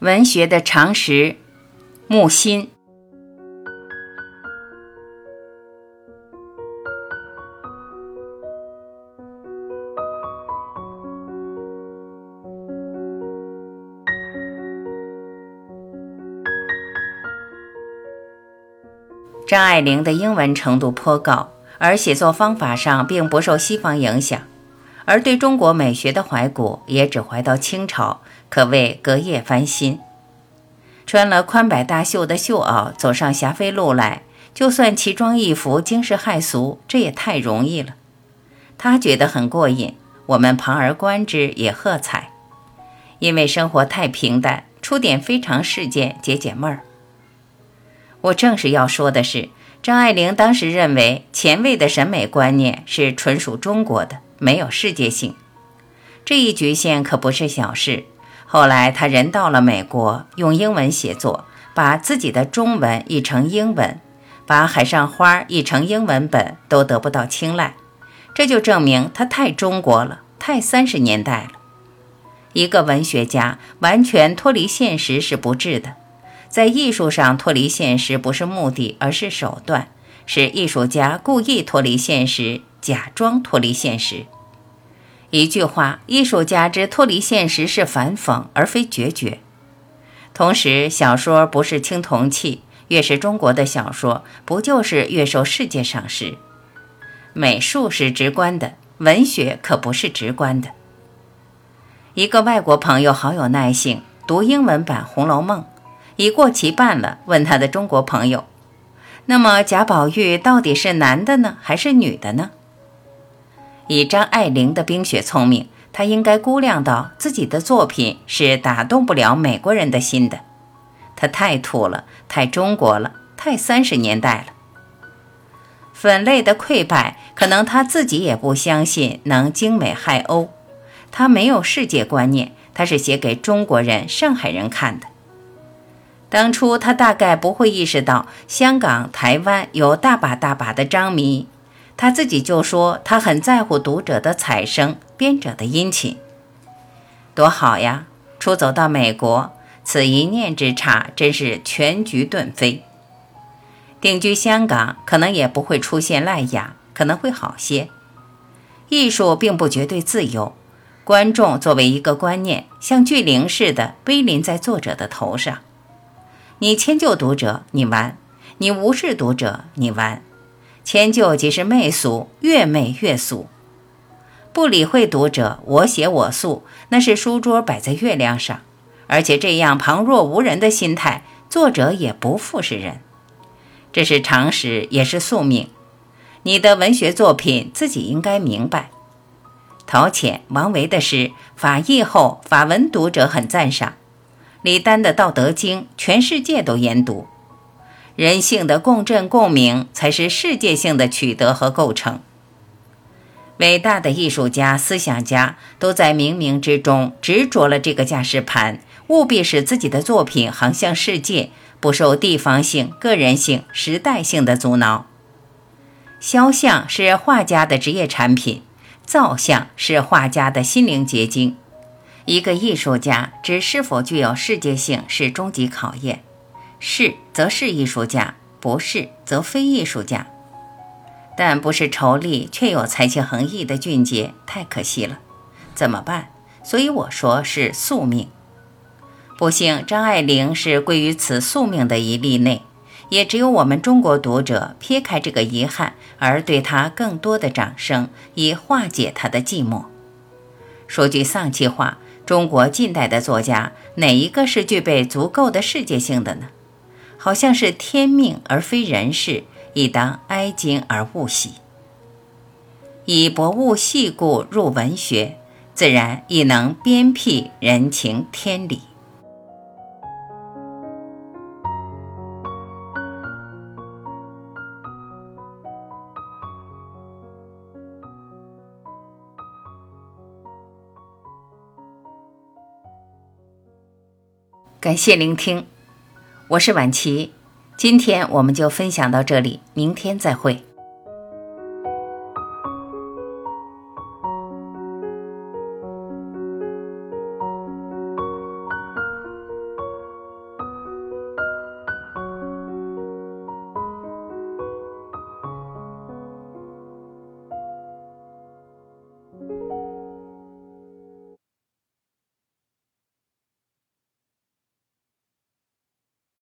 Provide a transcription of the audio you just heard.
文学的常识，木心。张爱玲的英文程度颇高，而写作方法上并不受西方影响，而对中国美学的怀古也只怀到清朝。可谓隔夜翻新，穿了宽摆大袖的绣袄走上霞飞路来，就算奇装异服惊世骇俗，这也太容易了。他觉得很过瘾，我们旁而观之也喝彩，因为生活太平淡，出点非常事件解解闷儿。我正是要说的是，张爱玲当时认为前卫的审美观念是纯属中国的，没有世界性，这一局限可不是小事。后来，他人到了美国，用英文写作，把自己的中文译成英文，把《海上花》译成英文本，都得不到青睐。这就证明他太中国了，太三十年代了。一个文学家完全脱离现实是不智的，在艺术上脱离现实不是目的，而是手段，是艺术家故意脱离现实，假装脱离现实。一句话，艺术家之脱离现实是反讽，而非决绝。同时，小说不是青铜器，越是中国的小说，不就是越受世界赏识？美术是直观的，文学可不是直观的。一个外国朋友好有耐性，读英文版《红楼梦》，已过期半了，问他的中国朋友：“那么贾宝玉到底是男的呢，还是女的呢？”以张爱玲的冰雪聪明，她应该估量到自己的作品是打动不了美国人的心的。她太土了，太中国了，太三十年代了。粉类的溃败，可能他自己也不相信能精美害欧。她没有世界观念，她是写给中国人、上海人看的。当初他大概不会意识到，香港、台湾有大把大把的张迷。他自己就说，他很在乎读者的彩声，编者的殷勤，多好呀！出走到美国，此一念之差，真是全局顿飞。定居香港，可能也不会出现赖雅，可能会好些。艺术并不绝对自由，观众作为一个观念，像巨灵似的威临在作者的头上。你迁就读者，你完；你无视读者，你完。迁就即是媚俗，越媚越俗。不理会读者，我写我素，那是书桌摆在月亮上。而且这样旁若无人的心态，作者也不复是人。这是常识，也是宿命。你的文学作品自己应该明白。陶潜、王维的诗法译后，法文读者很赞赏。李丹的《道德经》，全世界都研读。人性的共振共鸣，才是世界性的取得和构成。伟大的艺术家、思想家都在冥冥之中执着了这个架势盘，务必使自己的作品航向世界，不受地方性、个人性、时代性的阻挠。肖像是画家的职业产品，造像是画家的心灵结晶。一个艺术家之是否具有世界性，是终极考验。是，则是艺术家；不是，则非艺术家。但不是丑丽却有才气横溢的俊杰，太可惜了。怎么办？所以我说是宿命。不幸，张爱玲是归于此宿命的一例内，也只有我们中国读者撇开这个遗憾，而对她更多的掌声，以化解她的寂寞。说句丧气话，中国近代的作家，哪一个是具备足够的世界性的呢？好像是天命而非人事，亦当哀今而勿喜。以博物细故入文学，自然亦能鞭辟人情天理。感谢聆听。我是婉琪，今天我们就分享到这里，明天再会。